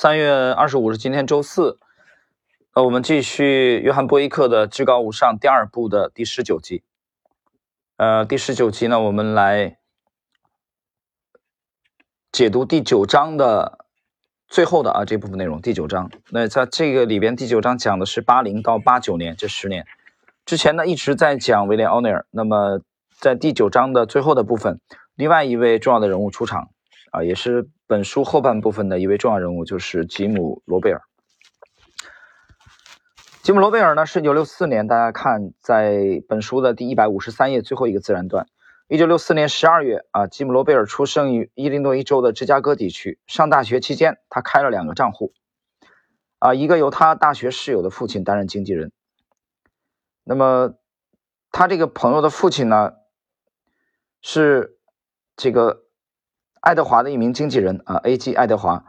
三月二十五日，今天周四，呃，我们继续约翰波伊克的《至高无上》第二部的第十九集。呃，第十九集呢，我们来解读第九章的最后的啊这部分内容。第九章，那在这个里边，第九章讲的是八零到八九年这十年。之前呢一直在讲威廉奥尼尔，那么在第九章的最后的部分，另外一位重要的人物出场。啊，也是本书后半部分的一位重要人物，就是吉姆·罗贝尔。吉姆·罗贝尔呢，是1964年，大家看在本书的第一百五十三页最后一个自然段。1964年12月啊，吉姆·罗贝尔出生于伊利诺伊州的芝加哥地区。上大学期间，他开了两个账户，啊，一个由他大学室友的父亲担任经纪人。那么，他这个朋友的父亲呢，是这个。爱德华的一名经纪人啊，A.G. 爱德华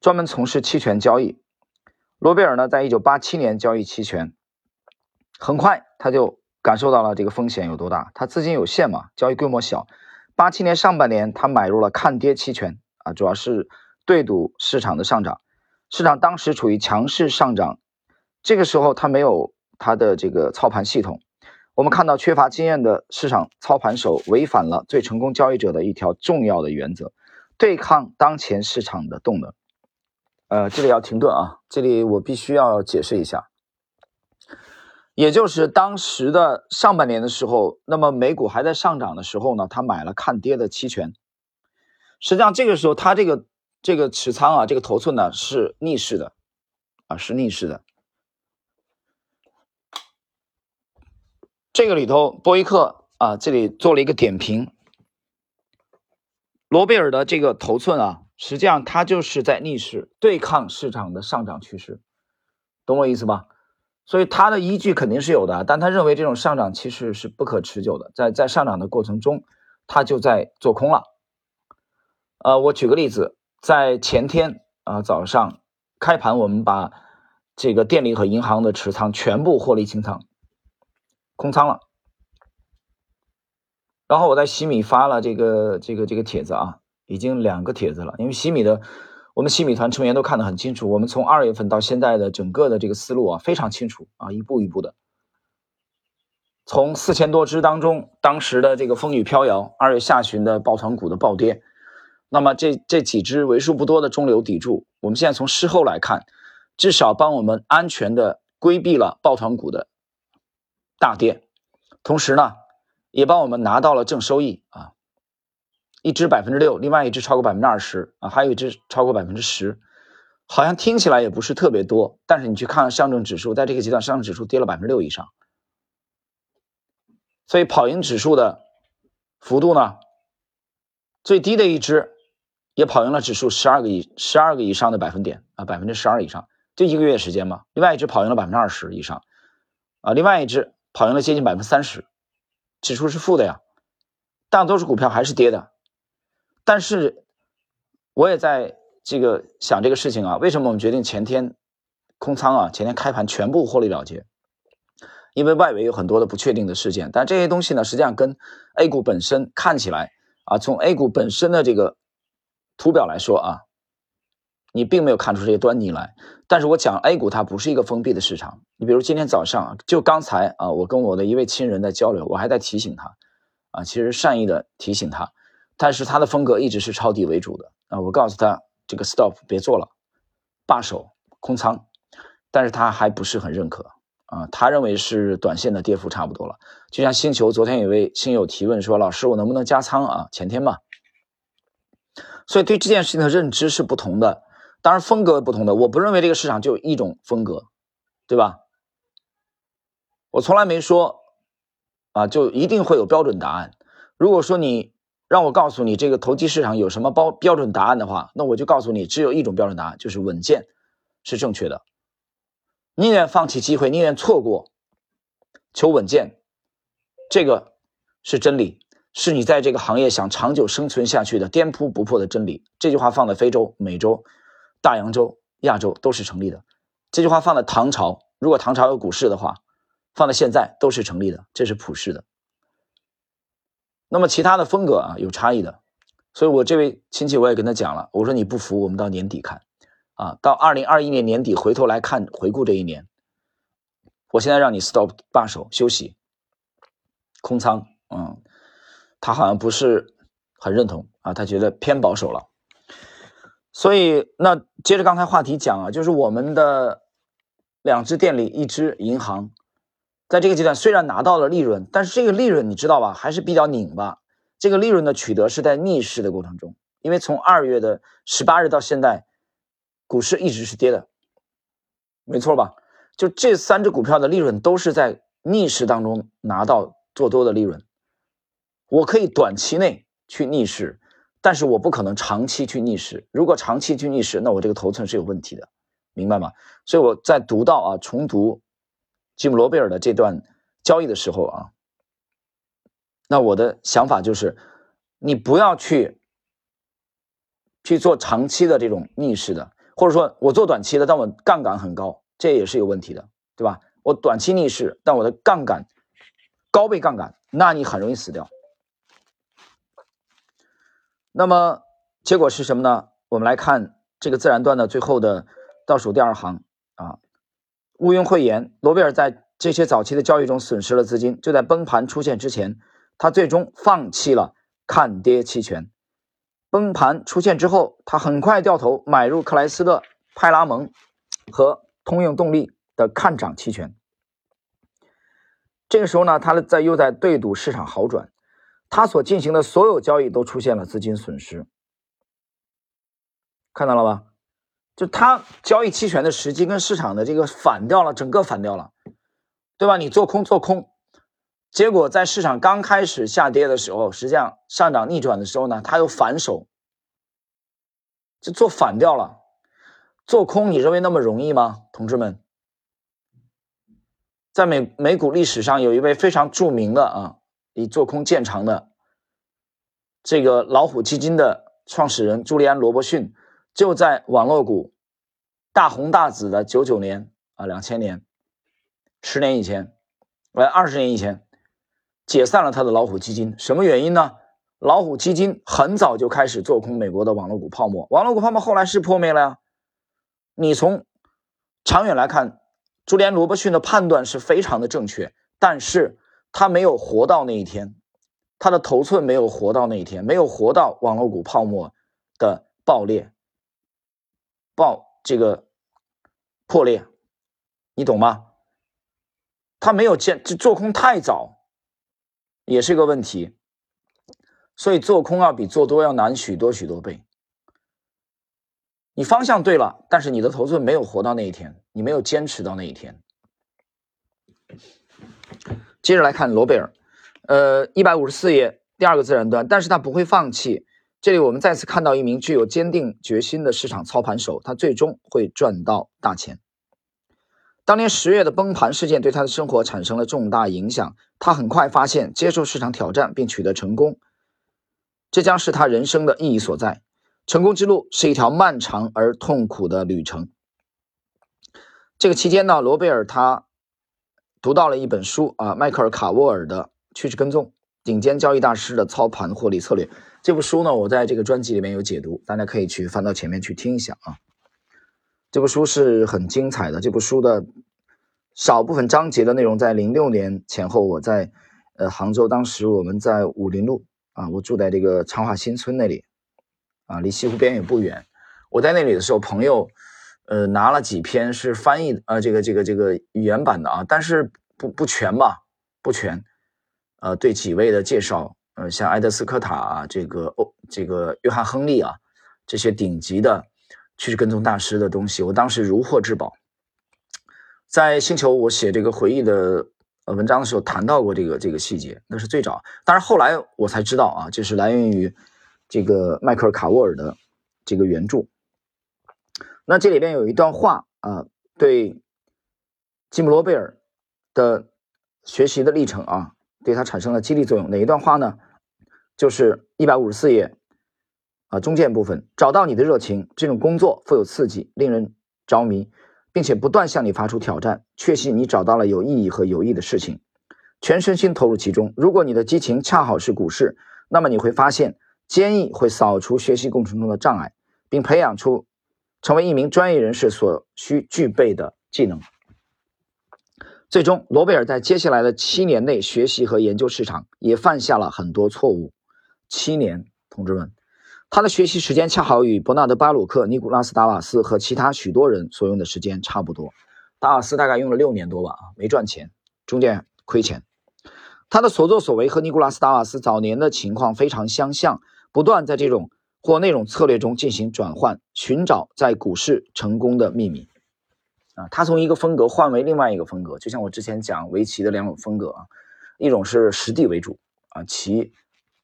专门从事期权交易。罗贝尔呢，在一九八七年交易期权，很快他就感受到了这个风险有多大。他资金有限嘛，交易规模小。八七年上半年，他买入了看跌期权啊，主要是对赌市场的上涨。市场当时处于强势上涨，这个时候他没有他的这个操盘系统。我们看到，缺乏经验的市场操盘手违反了最成功交易者的一条重要的原则：对抗当前市场的动能。呃，这里要停顿啊，这里我必须要解释一下，也就是当时的上半年的时候，那么美股还在上涨的时候呢，他买了看跌的期权。实际上，这个时候他这个这个持仓啊，这个头寸呢是逆势的，啊，是逆势的。这个里头，波伊克啊，这里做了一个点评。罗贝尔的这个头寸啊，实际上它就是在逆势对抗市场的上涨趋势，懂我意思吧？所以他的依据肯定是有的，但他认为这种上涨趋势是不可持久的，在在上涨的过程中，他就在做空了。呃，我举个例子，在前天啊早上开盘，我们把这个电力和银行的持仓全部获利清仓。空仓了，然后我在喜米发了这个这个这个帖子啊，已经两个帖子了。因为喜米的我们喜米团成员都看得很清楚，我们从二月份到现在的整个的这个思路啊非常清楚啊，一步一步的，从四千多只当中，当时的这个风雨飘摇，二月下旬的抱团股的暴跌，那么这这几只为数不多的中流砥柱，我们现在从事后来看，至少帮我们安全的规避了抱团股的。大跌，同时呢，也帮我们拿到了正收益啊，一只百分之六，另外一只超过百分之二十啊，还有一只超过百分之十，好像听起来也不是特别多，但是你去看上证指数，在这个阶段，上证指数跌了百分之六以上，所以跑赢指数的幅度呢，最低的一只也跑赢了指数十二个以十二个以上的百分点啊，百分之十二以上，就一个月时间嘛，另外一只跑赢了百分之二十以上啊，另外一只。跑赢了接近百分之三十，指数是负的呀，大多数股票还是跌的。但是我也在这个想这个事情啊，为什么我们决定前天空仓啊？前天开盘全部获利了结，因为外围有很多的不确定的事件。但这些东西呢，实际上跟 A 股本身看起来啊，从 A 股本身的这个图表来说啊。你并没有看出这些端倪来，但是我讲 A 股它不是一个封闭的市场。你比如今天早上，就刚才啊，我跟我的一位亲人在交流，我还在提醒他，啊，其实善意的提醒他，但是他的风格一直是抄底为主的啊。我告诉他这个 stop 别做了，罢手空仓，但是他还不是很认可啊，他认为是短线的跌幅差不多了。就像星球昨天有位新友提问说，老师我能不能加仓啊？前天嘛，所以对这件事情的认知是不同的。当然，风格不同的，我不认为这个市场就一种风格，对吧？我从来没说啊，就一定会有标准答案。如果说你让我告诉你这个投机市场有什么标标准答案的话，那我就告诉你，只有一种标准答案，就是稳健是正确的。宁愿放弃机会，宁愿错过，求稳健，这个是真理，是你在这个行业想长久生存下去的颠扑不破的真理。这句话放在非洲、美洲。大洋洲、亚洲都是成立的。这句话放在唐朝，如果唐朝有股市的话，放在现在都是成立的，这是普世的。那么其他的风格啊有差异的，所以我这位亲戚我也跟他讲了，我说你不服，我们到年底看。啊，到二零二一年年底回头来看回顾这一年，我现在让你 stop 罢手休息，空仓，嗯，他好像不是很认同啊，他觉得偏保守了。所以那接着刚才话题讲啊，就是我们的两只电力，一只银行，在这个阶段虽然拿到了利润，但是这个利润你知道吧，还是比较拧巴。这个利润的取得是在逆势的过程中，因为从二月的十八日到现在。股市一直是跌的，没错吧？就这三只股票的利润都是在逆势当中拿到做多的利润。我可以短期内去逆势，但是我不可能长期去逆势。如果长期去逆势，那我这个头寸是有问题的，明白吗？所以我在读到啊，重读吉姆罗贝尔的这段交易的时候啊，那我的想法就是，你不要去去做长期的这种逆势的。或者说我做短期的，但我杠杆很高，这也是有问题的，对吧？我短期逆势，但我的杠杆高倍杠杆，那你很容易死掉。那么结果是什么呢？我们来看这个自然段的最后的倒数第二行啊，毋庸讳言，罗贝尔在这些早期的交易中损失了资金，就在崩盘出现之前，他最终放弃了看跌期权。崩盘出现之后，他很快掉头买入克莱斯勒、派拉蒙和通用动力的看涨期权。这个时候呢，他在又在对赌市场好转，他所进行的所有交易都出现了资金损失。看到了吧？就他交易期权的时机跟市场的这个反掉了，整个反掉了，对吧？你做空做空。结果在市场刚开始下跌的时候，实际上上涨逆转的时候呢，他又反手，就做反掉了。做空你认为那么容易吗，同志们？在美美股历史上有一位非常著名的啊，以做空见长的这个老虎基金的创始人朱利安·罗伯逊，就在网络股大红大紫的九九年啊，两千年，十年以前，呃，二十年以前。解散了他的老虎基金，什么原因呢？老虎基金很早就开始做空美国的网络股泡沫，网络股泡沫后来是破灭了呀。你从长远来看，朱利安·罗伯逊的判断是非常的正确，但是他没有活到那一天，他的头寸没有活到那一天，没有活到网络股泡沫的爆裂、爆这个破裂，你懂吗？他没有见，这做空太早。也是个问题，所以做空要比做多要难许多许多倍。你方向对了，但是你的头寸没有活到那一天，你没有坚持到那一天。接着来看罗贝尔，呃，一百五十四页第二个自然段，但是他不会放弃。这里我们再次看到一名具有坚定决心的市场操盘手，他最终会赚到大钱。当年十月的崩盘事件对他的生活产生了重大影响。他很快发现，接受市场挑战并取得成功，这将是他人生的意义所在。成功之路是一条漫长而痛苦的旅程。这个期间呢，罗贝尔他读到了一本书啊，迈克尔·卡沃尔的《趋势跟踪：顶尖交易大师的操盘获利策略》。这部书呢，我在这个专辑里面有解读，大家可以去翻到前面去听一下啊。这部书是很精彩的。这部书的少部分章节的内容，在零六年前后，我在呃杭州，当时我们在武林路啊，我住在这个昌化新村那里啊，离西湖边也不远。我在那里的时候，朋友呃拿了几篇是翻译呃这个这个这个语言版的啊，但是不不全吧，不全。呃，对几位的介绍，呃，像埃德斯科塔啊，这个欧这个约翰亨利啊，这些顶级的。趋势跟踪大师的东西，我当时如获至宝。在星球我写这个回忆的呃文章的时候，谈到过这个这个细节，那是最早。但是后来我才知道啊，就是来源于这个迈克尔卡沃尔的这个原著。那这里边有一段话啊，对吉姆罗贝尔的学习的历程啊，对他产生了激励作用。哪一段话呢？就是一百五十四页。啊，中间部分找到你的热情，这种工作富有刺激，令人着迷，并且不断向你发出挑战。确信你找到了有意义和有益的事情，全身心投入其中。如果你的激情恰好是股市，那么你会发现坚毅会扫除学习过程中的障碍，并培养出成为一名专业人士所需具备的技能。最终，罗贝尔在接下来的七年内学习和研究市场，也犯下了很多错误。七年，同志们，他的学习时间恰好与伯纳德·巴鲁克、尼古拉斯·达瓦斯和其他许多人所用的时间差不多。达瓦斯大概用了六年多吧，啊，没赚钱，中间亏钱。他的所作所为和尼古拉斯·达瓦斯早年的情况非常相像，不断在这种或那种策略中进行转换，寻找在股市成功的秘密。啊，他从一个风格换为另外一个风格，就像我之前讲围棋的两种风格啊，一种是实地为主啊，棋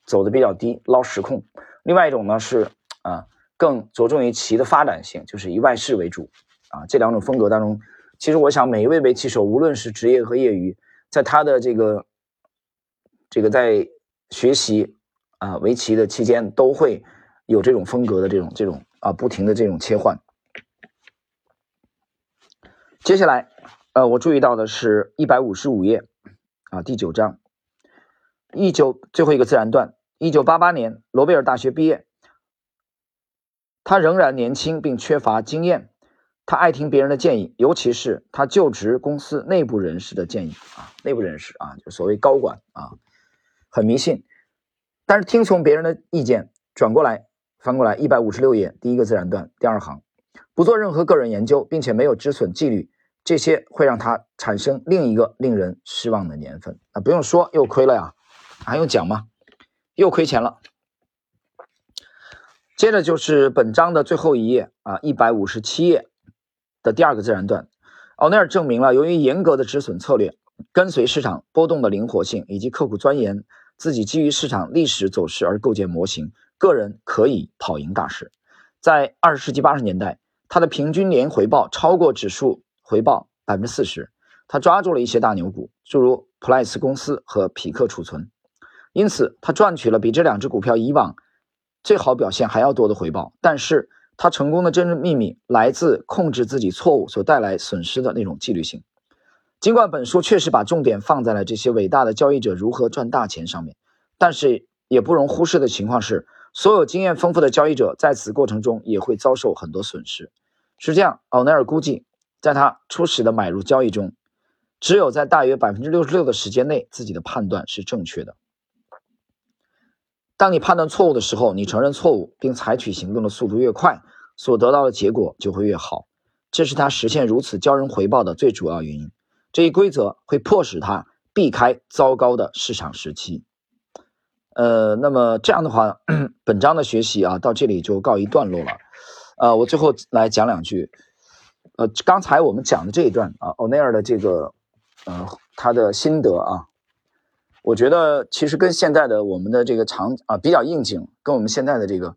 走的比较低，捞实控；另外一种呢是啊，更着重于棋的发展性，就是以外事为主啊。这两种风格当中，其实我想每一位围棋手，无论是职业和业余，在他的这个这个在学习啊围棋的期间，都会有这种风格的这种这种啊不停的这种切换。接下来，呃，我注意到的是一百五十五页，啊，第九章，一九最后一个自然段，一九八八年，罗贝尔大学毕业，他仍然年轻并缺乏经验，他爱听别人的建议，尤其是他就职公司内部人士的建议啊，内部人士啊，就所谓高管啊，很迷信，但是听从别人的意见，转过来翻过来一百五十六页，第一个自然段第二行。不做任何个人研究，并且没有止损纪律，这些会让他产生另一个令人失望的年份啊！不用说，又亏了呀，还用讲吗？又亏钱了。接着就是本章的最后一页啊，一百五十七页的第二个自然段，奥内尔证明了，由于严格的止损策略、跟随市场波动的灵活性，以及刻苦钻研自己基于市场历史走势而构建模型，个人可以跑赢大市。在二十世纪八十年代。他的平均年回报超过指数回报百分之四十，他抓住了一些大牛股，诸如普莱斯公司和匹克储存，因此他赚取了比这两只股票以往最好表现还要多的回报。但是，他成功的真正秘密来自控制自己错误所带来损失的那种纪律性。尽管本书确实把重点放在了这些伟大的交易者如何赚大钱上面，但是也不容忽视的情况是，所有经验丰富的交易者在此过程中也会遭受很多损失。实际上，奥奈尔估计，在他初始的买入交易中，只有在大约百分之六十六的时间内，自己的判断是正确的。当你判断错误的时候，你承认错误并采取行动的速度越快，所得到的结果就会越好。这是他实现如此骄人回报的最主要原因。这一规则会迫使他避开糟糕的市场时期。呃，那么这样的话，本章的学习啊，到这里就告一段落了。呃，我最后来讲两句。呃，刚才我们讲的这一段啊，欧内尔的这个，呃，他的心得啊，我觉得其实跟现在的我们的这个场啊比较应景，跟我们现在的这个，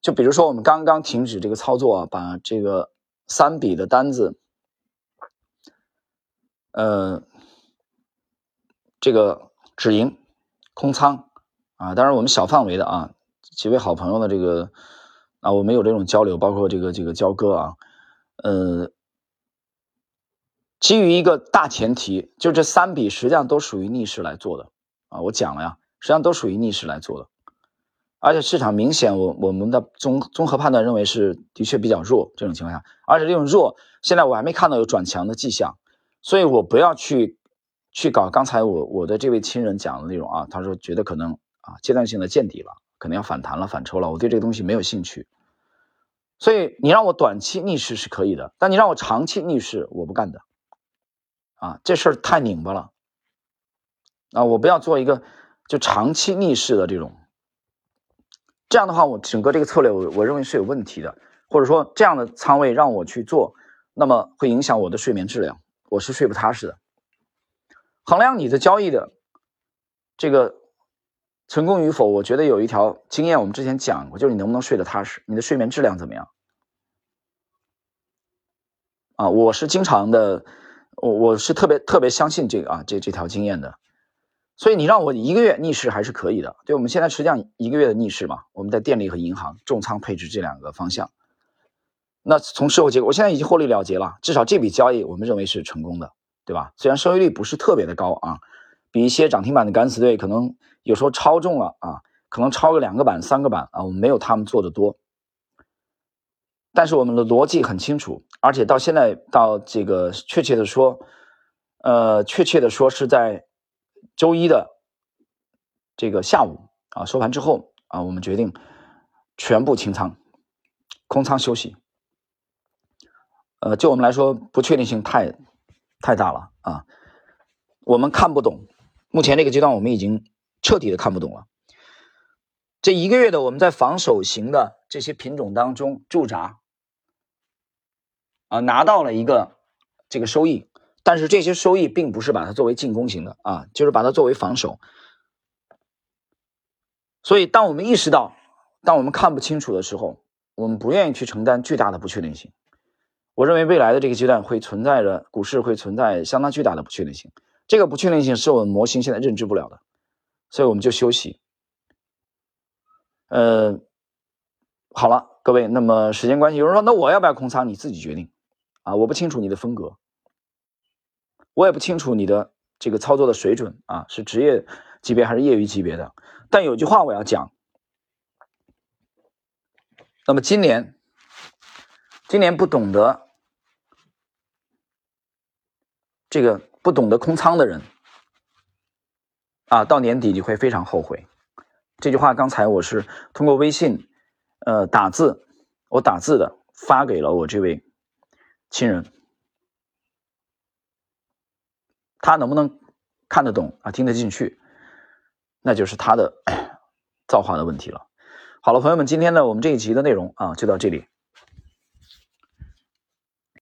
就比如说我们刚刚停止这个操作啊，把这个三笔的单子，呃，这个止盈空仓啊，当然我们小范围的啊，几位好朋友的这个。啊，我们有这种交流，包括这个这个交割啊，呃，基于一个大前提，就这三笔实际上都属于逆势来做的啊。我讲了呀，实际上都属于逆势来做的，而且市场明显，我我们的综综合判断认为是的确比较弱。这种情况下，而且这种弱，现在我还没看到有转强的迹象，所以我不要去去搞刚才我我的这位亲人讲的那种啊，他说觉得可能啊阶段性的见底了，可能要反弹了，反抽了，我对这个东西没有兴趣。所以你让我短期逆势是可以的，但你让我长期逆势，我不干的。啊，这事儿太拧巴了。啊，我不要做一个就长期逆势的这种。这样的话，我整个这个策略，我我认为是有问题的，或者说这样的仓位让我去做，那么会影响我的睡眠质量，我是睡不踏实的。衡量你的交易的这个。成功与否，我觉得有一条经验，我们之前讲过，就是你能不能睡得踏实，你的睡眠质量怎么样？啊，我是经常的，我我是特别特别相信这个啊，这这条经验的。所以你让我一个月逆势还是可以的。对，我们现在实际上一个月的逆势嘛，我们在电力和银行重仓配置这两个方向。那从事后结果，我现在已经获利了结了，至少这笔交易我们认为是成功的，对吧？虽然收益率不是特别的高啊。比一些涨停板的敢死队可能有时候超重了啊，可能超个两个板、三个板啊，我们没有他们做的多。但是我们的逻辑很清楚，而且到现在到这个确切的说，呃，确切的说是在周一的这个下午啊收盘之后啊，我们决定全部清仓，空仓休息。呃，就我们来说，不确定性太太大了啊，我们看不懂。目前这个阶段，我们已经彻底的看不懂了。这一个月的我们在防守型的这些品种当中驻扎。啊，拿到了一个这个收益，但是这些收益并不是把它作为进攻型的啊，就是把它作为防守。所以，当我们意识到，当我们看不清楚的时候，我们不愿意去承担巨大的不确定性。我认为未来的这个阶段会存在着股市会存在相当巨大的不确定性，这个不确定性是我们模型现在认知不了的，所以我们就休息。呃，好了，各位，那么时间关系，有人说，那我要不要空仓？你自己决定。啊，我不清楚你的风格，我也不清楚你的这个操作的水准啊，是职业级别还是业余级别的？但有句话我要讲，那么今年，今年不懂得这个不懂得空仓的人啊，到年底你会非常后悔。这句话刚才我是通过微信呃打字，我打字的发给了我这位。亲人，他能不能看得懂啊？听得进去，那就是他的 造化的问题了。好了，朋友们，今天呢，我们这一集的内容啊，就到这里。